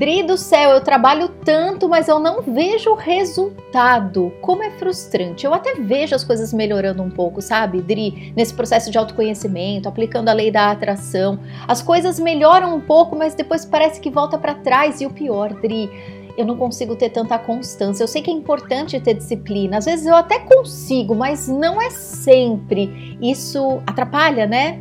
Dri do céu, eu trabalho tanto, mas eu não vejo resultado. Como é frustrante. Eu até vejo as coisas melhorando um pouco, sabe, Dri? Nesse processo de autoconhecimento, aplicando a lei da atração. As coisas melhoram um pouco, mas depois parece que volta para trás. E o pior, Dri, eu não consigo ter tanta constância. Eu sei que é importante ter disciplina. Às vezes eu até consigo, mas não é sempre. Isso atrapalha, né?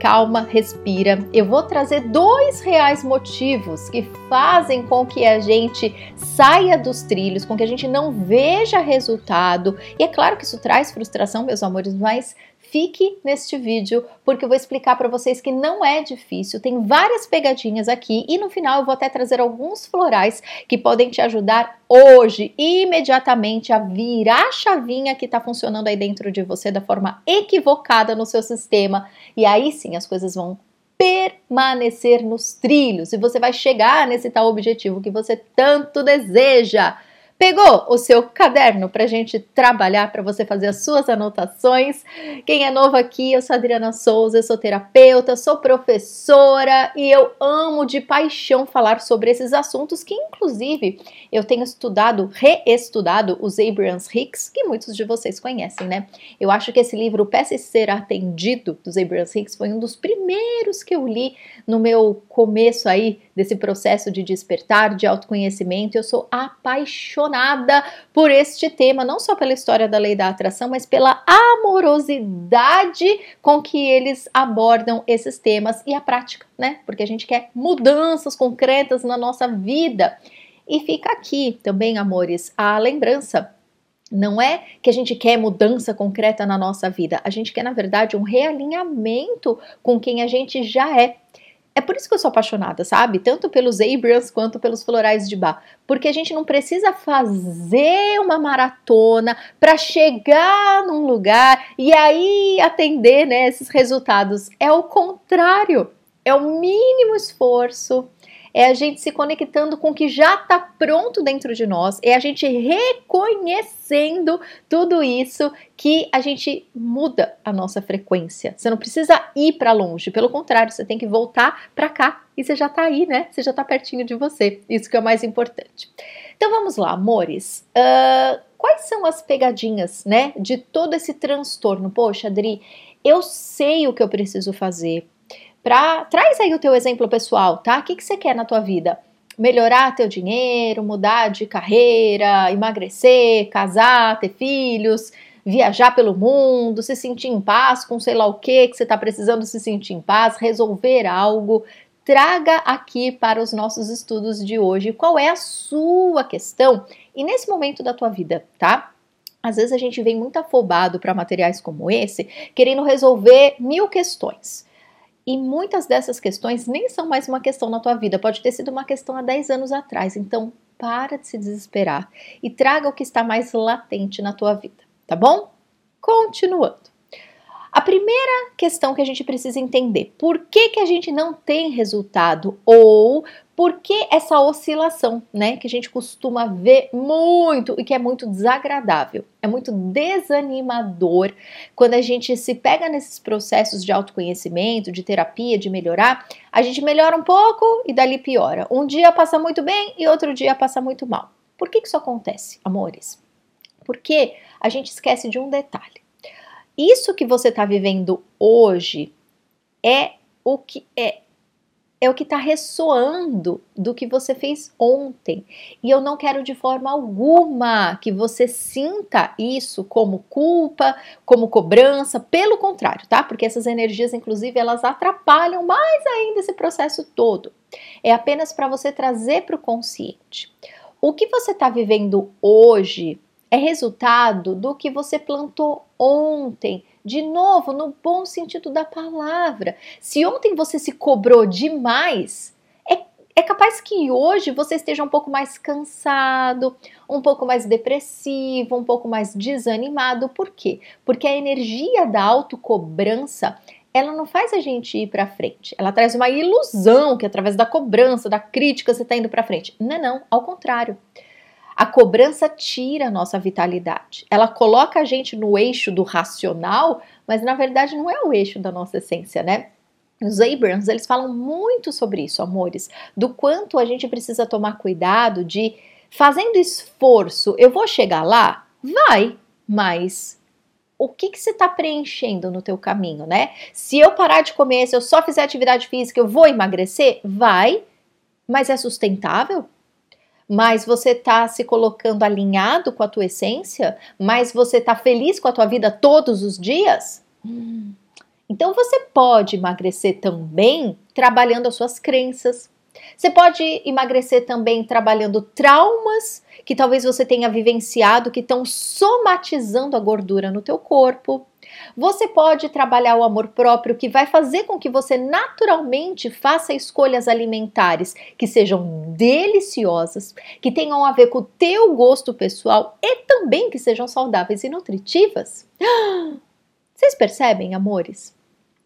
Calma, respira. Eu vou trazer dois reais motivos que fazem com que a gente saia dos trilhos, com que a gente não veja resultado. E é claro que isso traz frustração, meus amores, mas fique neste vídeo porque eu vou explicar para vocês que não é difícil, tem várias pegadinhas aqui e no final eu vou até trazer alguns florais que podem te ajudar hoje, imediatamente, a virar a chavinha que está funcionando aí dentro de você da forma equivocada no seu sistema e aí sim as coisas vão permanecer nos trilhos e você vai chegar nesse tal objetivo que você tanto deseja. Pegou o seu caderno para a gente trabalhar, para você fazer as suas anotações? Quem é novo aqui, eu sou Adriana Souza, eu sou terapeuta, sou professora e eu amo de paixão falar sobre esses assuntos que, inclusive, eu tenho estudado, reestudado os Abrahams Hicks, que muitos de vocês conhecem, né? Eu acho que esse livro, Peça Ser Atendido, dos Abrahams Hicks, foi um dos primeiros que eu li no meu começo aí desse processo de despertar, de autoconhecimento. Eu sou apaixonada por este tema, não só pela história da lei da atração, mas pela amorosidade com que eles abordam esses temas e a prática, né? Porque a gente quer mudanças concretas na nossa vida. E fica aqui também, amores, a lembrança não é que a gente quer mudança concreta na nossa vida, a gente quer, na verdade, um realinhamento com quem a gente já é. É por isso que eu sou apaixonada, sabe? Tanto pelos Abrams quanto pelos florais de bar. Porque a gente não precisa fazer uma maratona para chegar num lugar e aí atender né, esses resultados. É o contrário. É o mínimo esforço, é a gente se conectando com o que já está pronto dentro de nós, é a gente reconhecendo tudo isso que a gente muda a nossa frequência. Você não precisa ir para longe, pelo contrário, você tem que voltar para cá e você já está aí, né? Você já está pertinho de você. Isso que é o mais importante. Então vamos lá, amores. Uh, quais são as pegadinhas, né, de todo esse transtorno? Poxa, Adri, eu sei o que eu preciso fazer Pra, traz aí o teu exemplo pessoal, tá? O que, que você quer na tua vida? Melhorar teu dinheiro, mudar de carreira, emagrecer, casar, ter filhos, viajar pelo mundo, se sentir em paz com sei lá o que que você está precisando se sentir em paz, resolver algo. Traga aqui para os nossos estudos de hoje qual é a sua questão e nesse momento da tua vida, tá? Às vezes a gente vem muito afobado para materiais como esse, querendo resolver mil questões. E muitas dessas questões nem são mais uma questão na tua vida, pode ter sido uma questão há 10 anos atrás. Então, para de se desesperar e traga o que está mais latente na tua vida, tá bom? Continuando. A primeira questão que a gente precisa entender: por que, que a gente não tem resultado? Ou por que essa oscilação, né? Que a gente costuma ver muito e que é muito desagradável, é muito desanimador quando a gente se pega nesses processos de autoconhecimento, de terapia, de melhorar, a gente melhora um pouco e dali piora. Um dia passa muito bem e outro dia passa muito mal. Por que, que isso acontece, amores? Porque a gente esquece de um detalhe. Isso que você está vivendo hoje é o que é é o que está ressoando do que você fez ontem. E eu não quero de forma alguma que você sinta isso como culpa, como cobrança, pelo contrário, tá? Porque essas energias, inclusive, elas atrapalham mais ainda esse processo todo. É apenas para você trazer para o consciente. O que você está vivendo hoje é resultado do que você plantou ontem, de novo, no bom sentido da palavra. Se ontem você se cobrou demais, é, é capaz que hoje você esteja um pouco mais cansado, um pouco mais depressivo, um pouco mais desanimado. Por quê? Porque a energia da autocobrança ela não faz a gente ir para frente. Ela traz uma ilusão que através da cobrança, da crítica, você está indo para frente. Não, não, ao contrário. A cobrança tira a nossa vitalidade. Ela coloca a gente no eixo do racional, mas na verdade não é o eixo da nossa essência, né? Os Abrams, eles falam muito sobre isso, amores, do quanto a gente precisa tomar cuidado de fazendo esforço, eu vou chegar lá? Vai, mas o que, que você está preenchendo no teu caminho, né? Se eu parar de comer, se eu só fizer atividade física, eu vou emagrecer? Vai, mas é sustentável? Mas você está se colocando alinhado com a tua essência? Mas você está feliz com a tua vida todos os dias? Então você pode emagrecer também trabalhando as suas crenças. Você pode emagrecer também trabalhando traumas que talvez você tenha vivenciado que estão somatizando a gordura no teu corpo. Você pode trabalhar o amor próprio que vai fazer com que você naturalmente faça escolhas alimentares que sejam deliciosas, que tenham a ver com o teu gosto pessoal e também que sejam saudáveis e nutritivas. Vocês percebem, amores?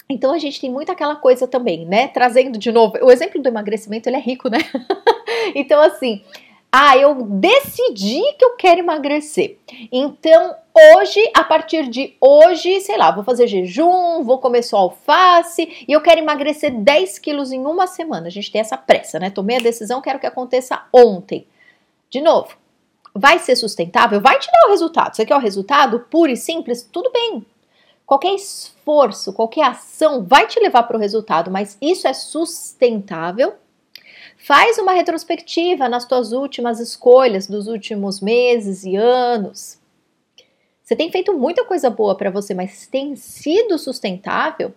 Então a gente tem muito aquela coisa também, né? Trazendo de novo, o exemplo do emagrecimento, ele é rico, né? então assim, ah, eu decidi que eu quero emagrecer. Então, hoje, a partir de hoje, sei lá, vou fazer jejum, vou comer só alface e eu quero emagrecer 10 quilos em uma semana. A gente tem essa pressa, né? Tomei a decisão, quero que aconteça ontem. De novo, vai ser sustentável? Vai te dar o resultado. Você quer o resultado puro e simples? Tudo bem, Qualquer esforço, qualquer ação vai te levar para o resultado, mas isso é sustentável? Faz uma retrospectiva nas tuas últimas escolhas dos últimos meses e anos. Você tem feito muita coisa boa para você, mas tem sido sustentável?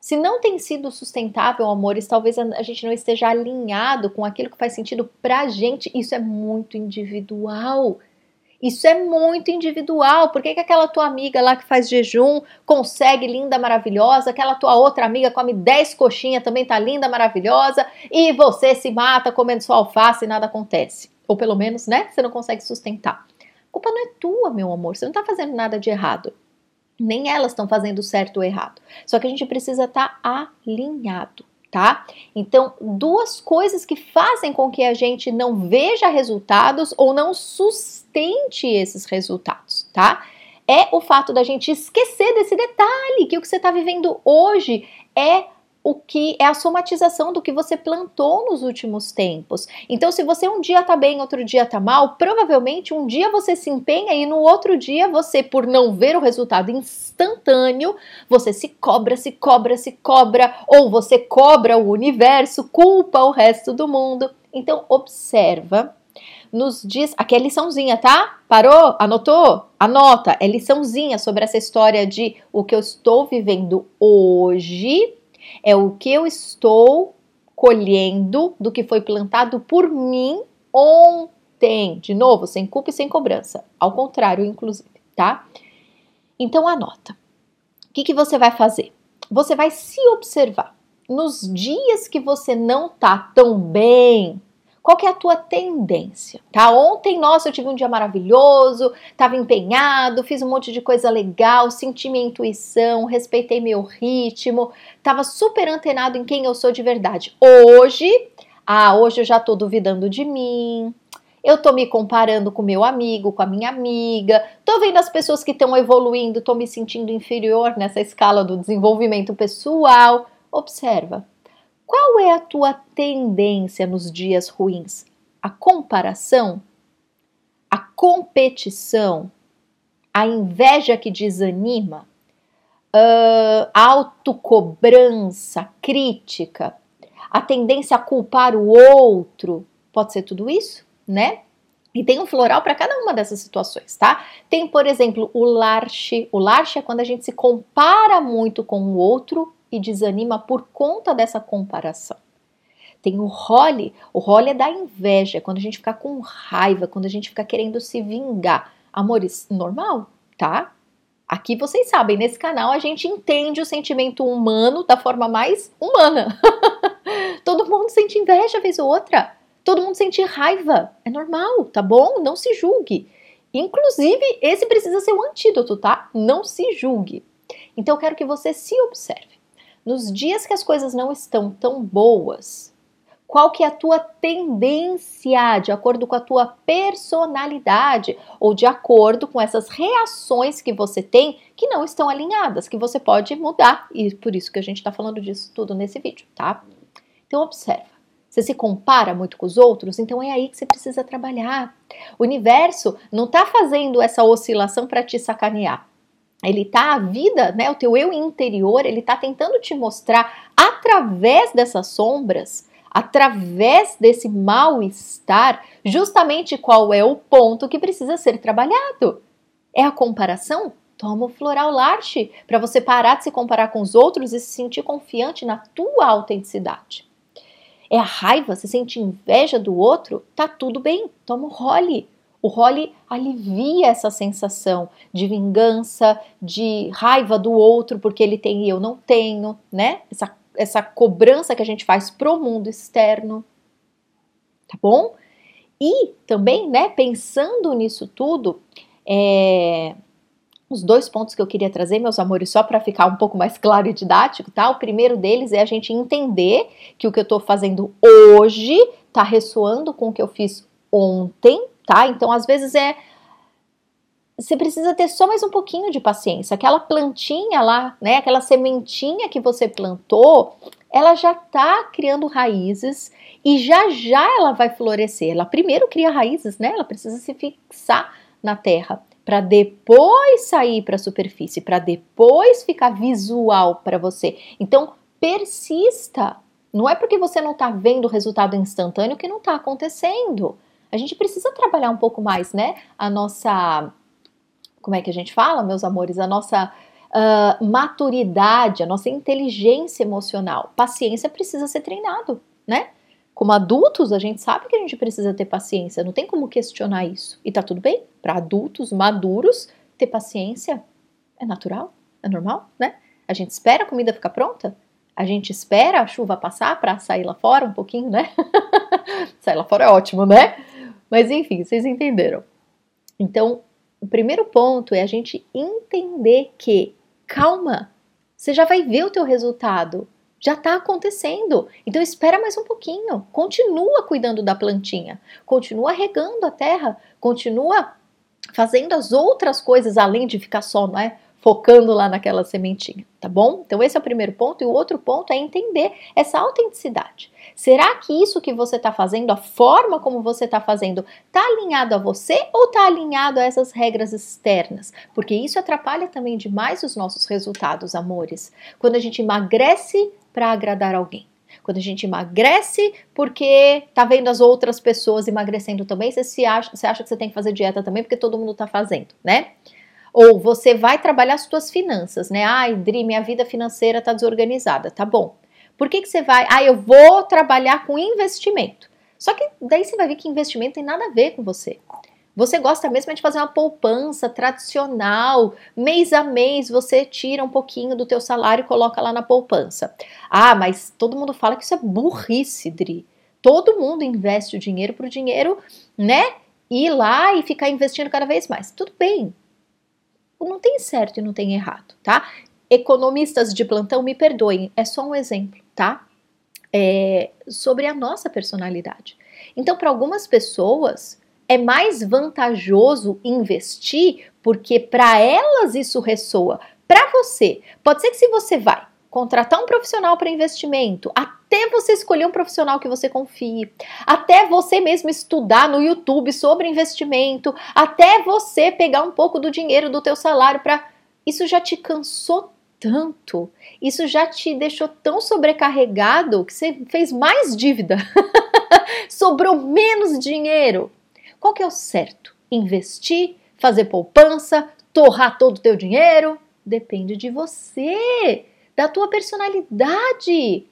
Se não tem sido sustentável, amores, talvez a gente não esteja alinhado com aquilo que faz sentido pra gente. Isso é muito individual. Isso é muito individual. Por que, que aquela tua amiga lá que faz jejum consegue linda, maravilhosa? Aquela tua outra amiga come 10 coxinhas, também tá linda, maravilhosa, e você se mata comendo sua alface e nada acontece. Ou pelo menos, né? Você não consegue sustentar. A culpa não é tua, meu amor. Você não tá fazendo nada de errado. Nem elas estão fazendo certo ou errado. Só que a gente precisa estar tá alinhado tá? Então, duas coisas que fazem com que a gente não veja resultados ou não sustente esses resultados, tá? É o fato da gente esquecer desse detalhe que o que você está vivendo hoje é o que é a somatização do que você plantou nos últimos tempos. Então, se você um dia tá bem, outro dia tá mal, provavelmente um dia você se empenha e no outro dia você, por não ver o resultado instantâneo, você se cobra, se cobra, se cobra, ou você cobra o universo, culpa o resto do mundo. Então, observa nos diz. Aqui é liçãozinha, tá? Parou? Anotou? Anota. É liçãozinha sobre essa história de o que eu estou vivendo hoje é o que eu estou colhendo do que foi plantado por mim ontem. De novo, sem culpa e sem cobrança. Ao contrário, inclusive, tá? Então anota. O que, que você vai fazer? Você vai se observar. Nos dias que você não tá tão bem, qual que é a tua tendência? Tá? Ontem, nossa, eu tive um dia maravilhoso, estava empenhado, fiz um monte de coisa legal, senti minha intuição, respeitei meu ritmo, estava super antenado em quem eu sou de verdade. Hoje, ah, hoje eu já tô duvidando de mim. Eu tô me comparando com meu amigo, com a minha amiga, tô vendo as pessoas que estão evoluindo, tô me sentindo inferior nessa escala do desenvolvimento pessoal. Observa, qual é a tua tendência nos dias ruins? A comparação? A competição? A inveja que desanima? Uh, autocobrança, crítica? A tendência a culpar o outro? Pode ser tudo isso, né? E tem um floral para cada uma dessas situações, tá? Tem, por exemplo, o larche. O larche é quando a gente se compara muito com o outro e desanima por conta dessa comparação. Tem o role, o role é da inveja, quando a gente fica com raiva, quando a gente fica querendo se vingar. Amores, normal, tá? Aqui vocês sabem, nesse canal a gente entende o sentimento humano da forma mais humana. Todo mundo sente inveja vez ou outra. Todo mundo sente raiva. É normal, tá bom? Não se julgue. Inclusive, esse precisa ser o antídoto, tá? Não se julgue. Então, eu quero que você se observe. Nos dias que as coisas não estão tão boas, qual que é a tua tendência de acordo com a tua personalidade ou de acordo com essas reações que você tem que não estão alinhadas, que você pode mudar e por isso que a gente está falando disso tudo nesse vídeo, tá? Então observa. Você se compara muito com os outros, então é aí que você precisa trabalhar. O universo não está fazendo essa oscilação para te sacanear. Ele tá a vida, né, o teu eu interior, ele tá tentando te mostrar através dessas sombras através desse mal-estar, justamente qual é o ponto que precisa ser trabalhado. É a comparação? Toma o floral larche para você parar de se comparar com os outros e se sentir confiante na tua autenticidade. É a raiva, se sente inveja do outro? Tá tudo bem, toma o role. O role alivia essa sensação de vingança, de raiva do outro porque ele tem e eu não tenho, né? Essa essa cobrança que a gente faz pro mundo externo, tá bom? E também, né, pensando nisso tudo, é, os dois pontos que eu queria trazer, meus amores, só para ficar um pouco mais claro e didático, tá? O primeiro deles é a gente entender que o que eu tô fazendo hoje tá ressoando com o que eu fiz ontem, tá? Então, às vezes é você precisa ter só mais um pouquinho de paciência. Aquela plantinha lá, né, aquela sementinha que você plantou, ela já está criando raízes e já já ela vai florescer. Ela primeiro cria raízes, né? Ela precisa se fixar na terra para depois sair para a superfície, para depois ficar visual para você. Então, persista. Não é porque você não está vendo o resultado instantâneo que não está acontecendo. A gente precisa trabalhar um pouco mais, né? A nossa como é que a gente fala, meus amores, a nossa uh, maturidade, a nossa inteligência emocional. Paciência precisa ser treinado, né? Como adultos, a gente sabe que a gente precisa ter paciência, não tem como questionar isso. E tá tudo bem, para adultos maduros, ter paciência é natural, é normal, né? A gente espera a comida ficar pronta, a gente espera a chuva passar para sair lá fora um pouquinho, né? sair lá fora é ótimo, né? Mas enfim, vocês entenderam. Então, o primeiro ponto é a gente entender que, calma, você já vai ver o teu resultado, já está acontecendo. Então espera mais um pouquinho, continua cuidando da plantinha, continua regando a terra, continua fazendo as outras coisas além de ficar só, não é? Focando lá naquela sementinha, tá bom? Então esse é o primeiro ponto e o outro ponto é entender essa autenticidade. Será que isso que você está fazendo, a forma como você está fazendo, está alinhado a você ou está alinhado a essas regras externas? Porque isso atrapalha também demais os nossos resultados, amores. Quando a gente emagrece para agradar alguém. Quando a gente emagrece porque tá vendo as outras pessoas emagrecendo também, você, se acha, você acha que você tem que fazer dieta também porque todo mundo tá fazendo, né? Ou você vai trabalhar as suas finanças, né? Ai, Dri, minha vida financeira está desorganizada. Tá bom. Por que, que você vai? Ah, eu vou trabalhar com investimento. Só que daí você vai ver que investimento tem nada a ver com você. Você gosta mesmo de fazer uma poupança tradicional, mês a mês você tira um pouquinho do teu salário e coloca lá na poupança. Ah, mas todo mundo fala que isso é burrice, Dri. Todo mundo investe o dinheiro para o dinheiro, né? Ir lá e ficar investindo cada vez mais. Tudo bem, não tem certo e não tem errado, tá? Economistas de plantão, me perdoem, é só um exemplo, tá? É, sobre a nossa personalidade. Então, para algumas pessoas, é mais vantajoso investir porque para elas isso ressoa. Para você, pode ser que se você vai contratar um profissional para investimento, até você escolher um profissional que você confie, até você mesmo estudar no YouTube sobre investimento, até você pegar um pouco do dinheiro do teu salário para isso já te cansou tanto, isso já te deixou tão sobrecarregado que você fez mais dívida, sobrou menos dinheiro. Qual que é o certo? Investir, fazer poupança, torrar todo o teu dinheiro? Depende de você da tua personalidade.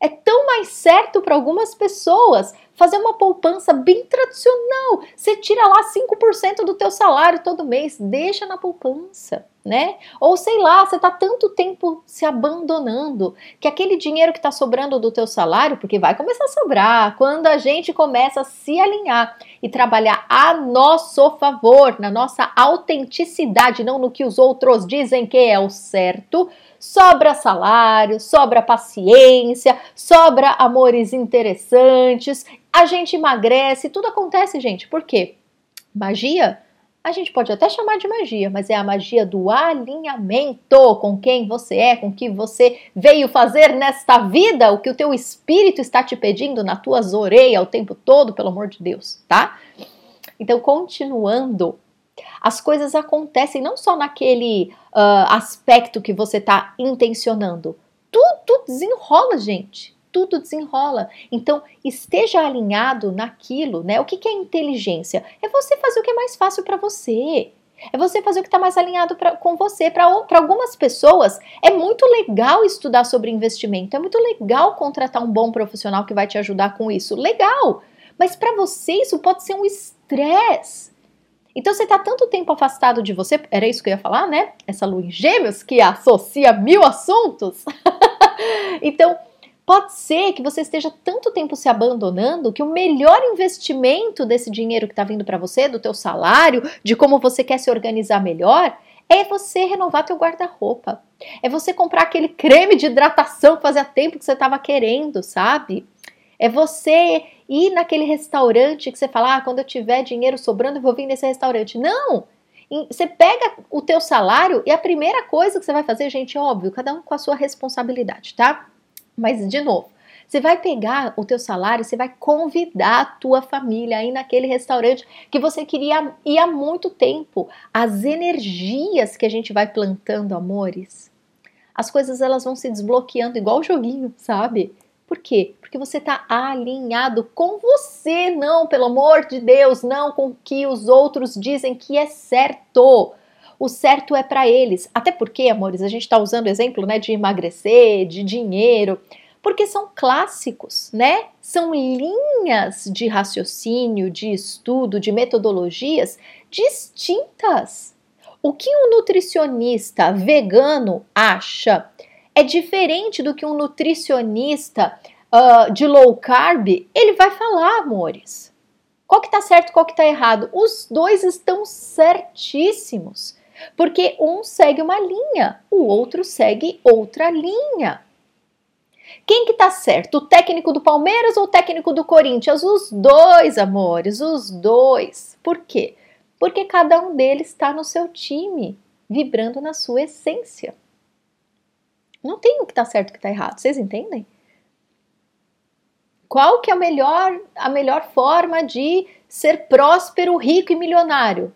É tão mais certo para algumas pessoas fazer uma poupança bem tradicional. Você tira lá 5% do teu salário todo mês, deixa na poupança. Né? Ou sei lá, você tá tanto tempo se abandonando que aquele dinheiro que tá sobrando do teu salário, porque vai começar a sobrar quando a gente começa a se alinhar e trabalhar a nosso favor, na nossa autenticidade, não no que os outros dizem que é o certo. Sobra salário, sobra paciência, sobra amores interessantes, a gente emagrece, tudo acontece, gente. Por quê? Magia a gente pode até chamar de magia, mas é a magia do alinhamento. Com quem você é, com o que você veio fazer nesta vida, o que o teu espírito está te pedindo na tua orelhas o tempo todo, pelo amor de Deus, tá? Então, continuando, as coisas acontecem não só naquele uh, aspecto que você está intencionando, tudo desenrola, gente tudo desenrola. Então, esteja alinhado naquilo, né? O que, que é inteligência? É você fazer o que é mais fácil para você. É você fazer o que está mais alinhado pra, com você. Para algumas pessoas, é muito legal estudar sobre investimento, é muito legal contratar um bom profissional que vai te ajudar com isso. Legal! Mas para você, isso pode ser um estresse. Então você está tanto tempo afastado de você, era isso que eu ia falar, né? Essa lua em gêmeos que associa mil assuntos. então, Pode ser que você esteja tanto tempo se abandonando que o melhor investimento desse dinheiro que está vindo para você, do teu salário, de como você quer se organizar melhor, é você renovar teu guarda-roupa. É você comprar aquele creme de hidratação que fazia tempo que você estava querendo, sabe? É você ir naquele restaurante que você fala, ah, quando eu tiver dinheiro sobrando, eu vou vir nesse restaurante. Não! Você pega o teu salário e a primeira coisa que você vai fazer, gente, óbvio, cada um com a sua responsabilidade, tá? Mas, de novo, você vai pegar o teu salário, você vai convidar a tua família aí naquele restaurante que você queria ir há muito tempo. As energias que a gente vai plantando, amores, as coisas elas vão se desbloqueando igual o joguinho, sabe? Por quê? Porque você está alinhado com você, não, pelo amor de Deus, não com o que os outros dizem que é certo. O certo é para eles. Até porque, amores, a gente está usando exemplo né, de emagrecer, de dinheiro, porque são clássicos, né? São linhas de raciocínio, de estudo, de metodologias distintas. O que um nutricionista vegano acha é diferente do que um nutricionista uh, de low carb ele vai falar, amores. Qual que tá certo, qual que tá errado? Os dois estão certíssimos. Porque um segue uma linha, o outro segue outra linha. Quem que tá certo? O técnico do Palmeiras ou o técnico do Corinthians? Os dois, amores, os dois. Por quê? Porque cada um deles está no seu time, vibrando na sua essência. Não tem o que tá certo e o que tá errado, vocês entendem? Qual que é a melhor, a melhor forma de ser próspero, rico e milionário?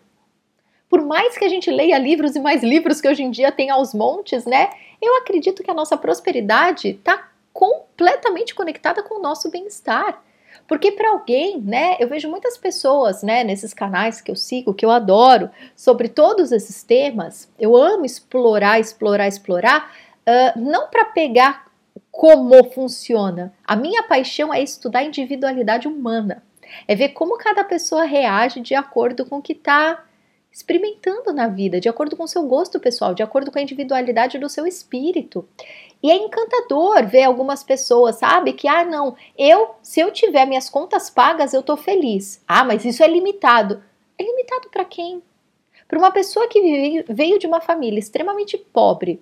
Por mais que a gente leia livros e mais livros que hoje em dia tem aos montes, né? Eu acredito que a nossa prosperidade está completamente conectada com o nosso bem-estar. Porque para alguém, né, eu vejo muitas pessoas, né, nesses canais que eu sigo, que eu adoro, sobre todos esses temas. Eu amo explorar, explorar, explorar, uh, não para pegar como funciona. A minha paixão é estudar a individualidade humana. É ver como cada pessoa reage de acordo com o que está experimentando na vida, de acordo com o seu gosto pessoal, de acordo com a individualidade do seu espírito. E é encantador ver algumas pessoas, sabe, que ah, não, eu, se eu tiver minhas contas pagas, eu tô feliz. Ah, mas isso é limitado. É limitado para quem? Para uma pessoa que veio de uma família extremamente pobre,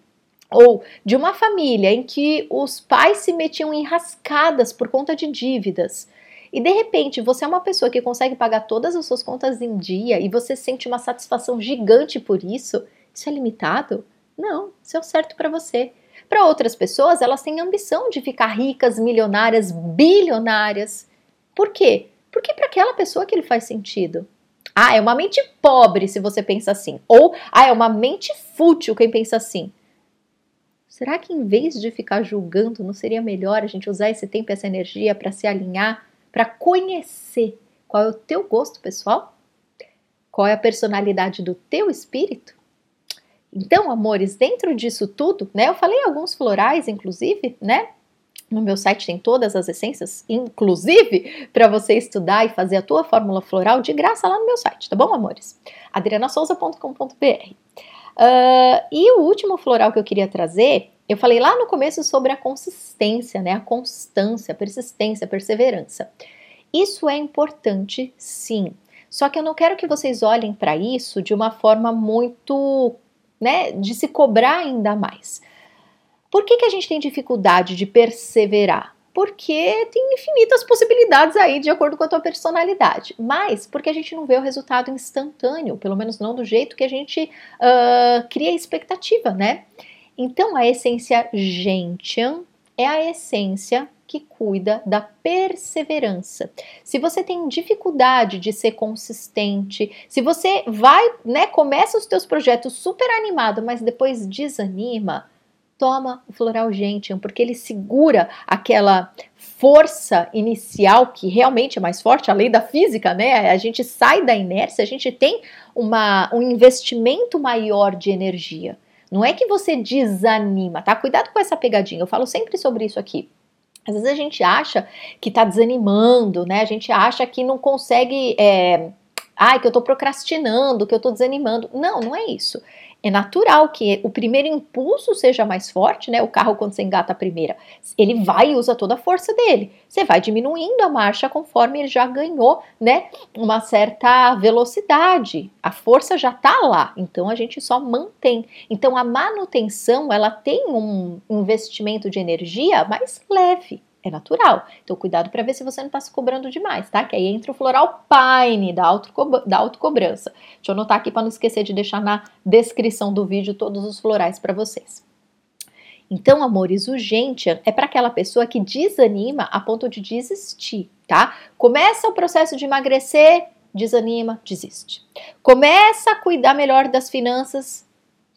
ou de uma família em que os pais se metiam em rascadas por conta de dívidas, e de repente você é uma pessoa que consegue pagar todas as suas contas em dia e você sente uma satisfação gigante por isso, isso é limitado? Não, isso é o certo para você. Para outras pessoas, elas têm ambição de ficar ricas, milionárias, bilionárias. Por quê? Porque para aquela pessoa que ele faz sentido. Ah, é uma mente pobre se você pensa assim. Ou, ah, é uma mente fútil quem pensa assim. Será que em vez de ficar julgando, não seria melhor a gente usar esse tempo e essa energia para se alinhar para conhecer qual é o teu gosto pessoal, qual é a personalidade do teu espírito. Então, amores, dentro disso tudo, né? Eu falei alguns florais, inclusive, né? No meu site tem todas as essências, inclusive para você estudar e fazer a tua fórmula floral de graça lá no meu site, tá bom, amores? adrianasouza.com.br. Uh, e o último floral que eu queria trazer, eu falei lá no começo sobre a consistência, né? A constância, a persistência, a perseverança. Isso é importante, sim. Só que eu não quero que vocês olhem para isso de uma forma muito, né, de se cobrar ainda mais. Por que, que a gente tem dificuldade de perseverar? Porque tem infinitas possibilidades aí de acordo com a tua personalidade, mas porque a gente não vê o resultado instantâneo, pelo menos não do jeito que a gente uh, cria expectativa, né? Então a essência gentian é a essência que cuida da perseverança. Se você tem dificuldade de ser consistente, se você vai, né, começa os teus projetos super animado, mas depois desanima, toma o floral gentium, porque ele segura aquela força inicial que realmente é mais forte, a lei da física, né? A gente sai da inércia, a gente tem uma, um investimento maior de energia. Não é que você desanima, tá? Cuidado com essa pegadinha. Eu falo sempre sobre isso aqui. Às vezes a gente acha que tá desanimando, né? A gente acha que não consegue. É... Ai, que eu tô procrastinando, que eu tô desanimando. Não, não é isso. É natural que o primeiro impulso seja mais forte, né? O carro, quando você engata a primeira, ele vai e usa toda a força dele. Você vai diminuindo a marcha conforme ele já ganhou, né? Uma certa velocidade. A força já tá lá, então a gente só mantém. Então a manutenção, ela tem um investimento de energia mais leve. É natural. Então, cuidado para ver se você não está se cobrando demais, tá? Que aí entra o floral Pine da, auto da autocobrança. Deixa eu anotar aqui para não esquecer de deixar na descrição do vídeo todos os florais para vocês. Então, amores, o Gentian é para aquela pessoa que desanima a ponto de desistir, tá? Começa o processo de emagrecer, desanima, desiste. Começa a cuidar melhor das finanças,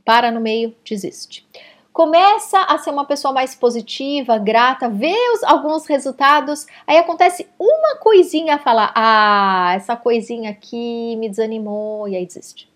para no meio, desiste começa a ser uma pessoa mais positiva, grata, vê os, alguns resultados, aí acontece uma coisinha a falar, ah, essa coisinha aqui me desanimou e aí desiste.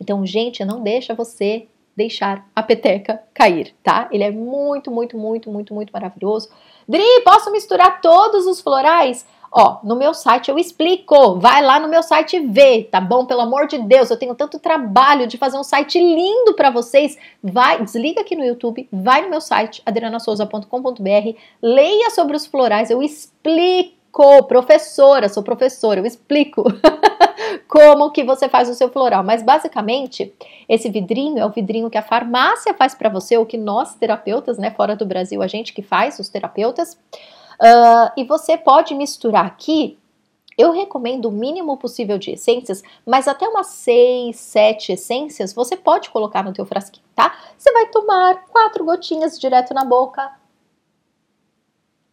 Então, gente, não deixa você deixar a peteca cair, tá? Ele é muito, muito, muito, muito, muito maravilhoso. Dri, posso misturar todos os florais? Ó, no meu site eu explico. Vai lá no meu site ver, tá bom? Pelo amor de Deus, eu tenho tanto trabalho de fazer um site lindo para vocês. Vai, desliga aqui no YouTube, vai no meu site adrianasouza.com.br, leia sobre os florais, eu explico professora, sou professora, eu explico como que você faz o seu floral. Mas basicamente, esse vidrinho é o vidrinho que a farmácia faz para você, ou que nós terapeutas, né, fora do Brasil, a gente que faz, os terapeutas. Uh, e você pode misturar aqui. Eu recomendo o mínimo possível de essências, mas até umas 6, 7 essências você pode colocar no teu frasquinho, tá? Você vai tomar quatro gotinhas direto na boca,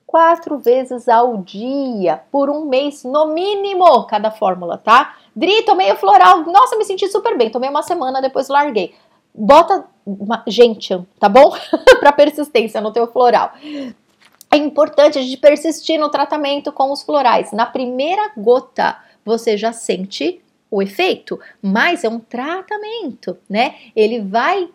quatro vezes ao dia, por um mês, no mínimo, cada fórmula, tá? Dri, tomei o floral, nossa, me senti super bem, tomei uma semana, depois larguei. Bota, gente, tá bom? para persistência no teu floral é importante a gente persistir no tratamento com os florais. Na primeira gota, você já sente o efeito, mas é um tratamento, né? Ele vai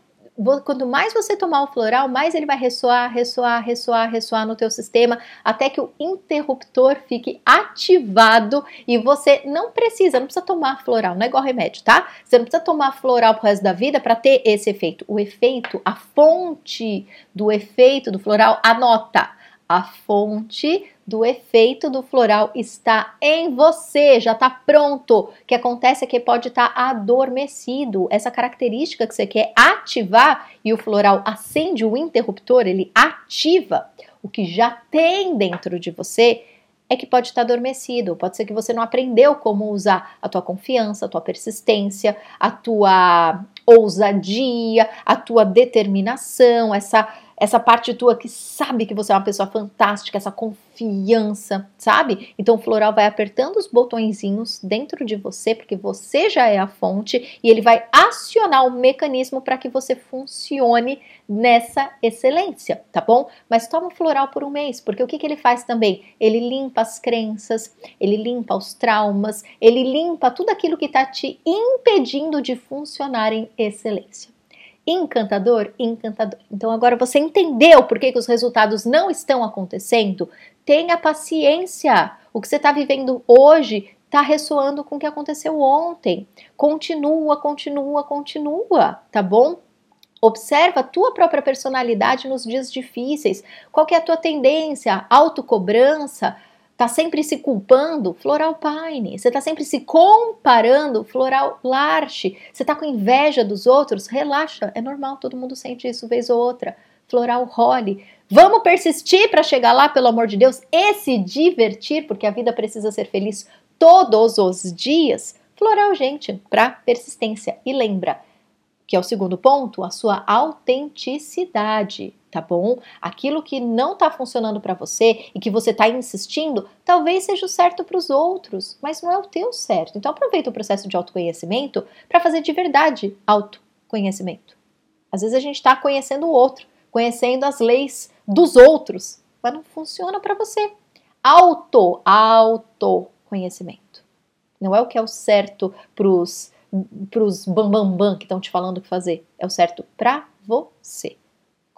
quanto mais você tomar o floral, mais ele vai ressoar, ressoar, ressoar, ressoar no teu sistema, até que o interruptor fique ativado e você não precisa, não precisa tomar floral, não é igual remédio, tá? Você não precisa tomar floral pro resto da vida para ter esse efeito. O efeito, a fonte do efeito do floral, anota a fonte do efeito do floral está em você, já está pronto. O que acontece é que pode estar tá adormecido. Essa característica que você quer ativar e o floral acende o interruptor, ele ativa o que já tem dentro de você é que pode estar tá adormecido. Pode ser que você não aprendeu como usar a tua confiança, a tua persistência, a tua ousadia, a tua determinação, essa essa parte tua que sabe que você é uma pessoa fantástica, essa confiança, sabe? Então o floral vai apertando os botõezinhos dentro de você, porque você já é a fonte, e ele vai acionar o mecanismo para que você funcione nessa excelência, tá bom? Mas toma o floral por um mês, porque o que, que ele faz também? Ele limpa as crenças, ele limpa os traumas, ele limpa tudo aquilo que está te impedindo de funcionar em excelência. Encantador? Encantador. Então agora você entendeu por que, que os resultados não estão acontecendo? Tenha paciência. O que você está vivendo hoje está ressoando com o que aconteceu ontem. Continua, continua, continua, tá bom? Observa a tua própria personalidade nos dias difíceis. Qual é a tua tendência? Autocobrança? Tá sempre se culpando? Floral Pine. Você tá sempre se comparando? Floral Larche. Você tá com inveja dos outros? Relaxa, é normal, todo mundo sente isso vez ou outra. Floral Holly. Vamos persistir para chegar lá, pelo amor de Deus, e se divertir, porque a vida precisa ser feliz todos os dias. Floral, gente, para persistência. E lembra, que é o segundo ponto, a sua autenticidade, tá bom? Aquilo que não tá funcionando para você e que você tá insistindo, talvez seja o certo para os outros, mas não é o teu certo. Então aproveita o processo de autoconhecimento para fazer de verdade autoconhecimento. Às vezes a gente está conhecendo o outro, conhecendo as leis dos outros, mas não funciona para você. Auto, autoconhecimento. Não é o que é o certo para os pros bambambam bam, bam que estão te falando o que fazer. É o certo para você.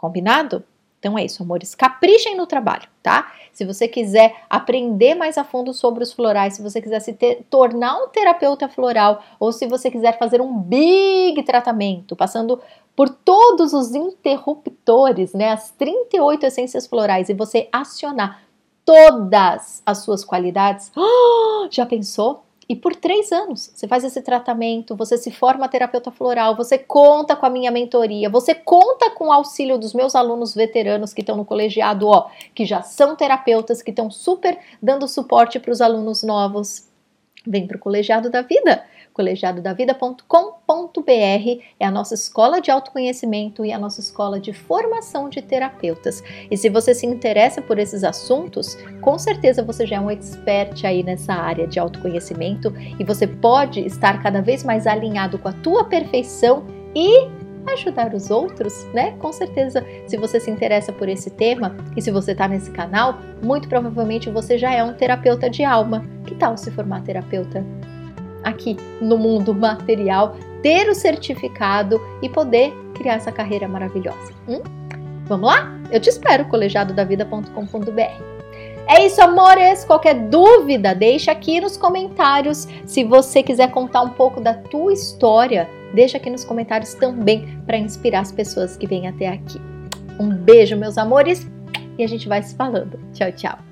Combinado? Então é isso, amores. Caprichem no trabalho, tá? Se você quiser aprender mais a fundo sobre os florais, se você quiser se ter, tornar um terapeuta floral, ou se você quiser fazer um big tratamento, passando por todos os interruptores, né? As 38 essências florais, e você acionar todas as suas qualidades. Oh, já pensou? E por três anos você faz esse tratamento, você se forma terapeuta floral, você conta com a minha mentoria, você conta com o auxílio dos meus alunos veteranos que estão no colegiado, ó, que já são terapeutas, que estão super dando suporte para os alunos novos. Vem para o colegiado da vida colegiadodavida.com.br é a nossa escola de autoconhecimento e a nossa escola de formação de terapeutas. E se você se interessa por esses assuntos, com certeza você já é um expert aí nessa área de autoconhecimento e você pode estar cada vez mais alinhado com a tua perfeição e ajudar os outros, né? Com certeza, se você se interessa por esse tema e se você está nesse canal, muito provavelmente você já é um terapeuta de alma. Que tal se formar terapeuta aqui no mundo material, ter o certificado e poder criar essa carreira maravilhosa. Hum? Vamos lá? Eu te espero, colegiadodavida.com.br. É isso, amores. Qualquer dúvida, deixa aqui nos comentários. Se você quiser contar um pouco da tua história, deixa aqui nos comentários também para inspirar as pessoas que vêm até aqui. Um beijo, meus amores, e a gente vai se falando. Tchau, tchau.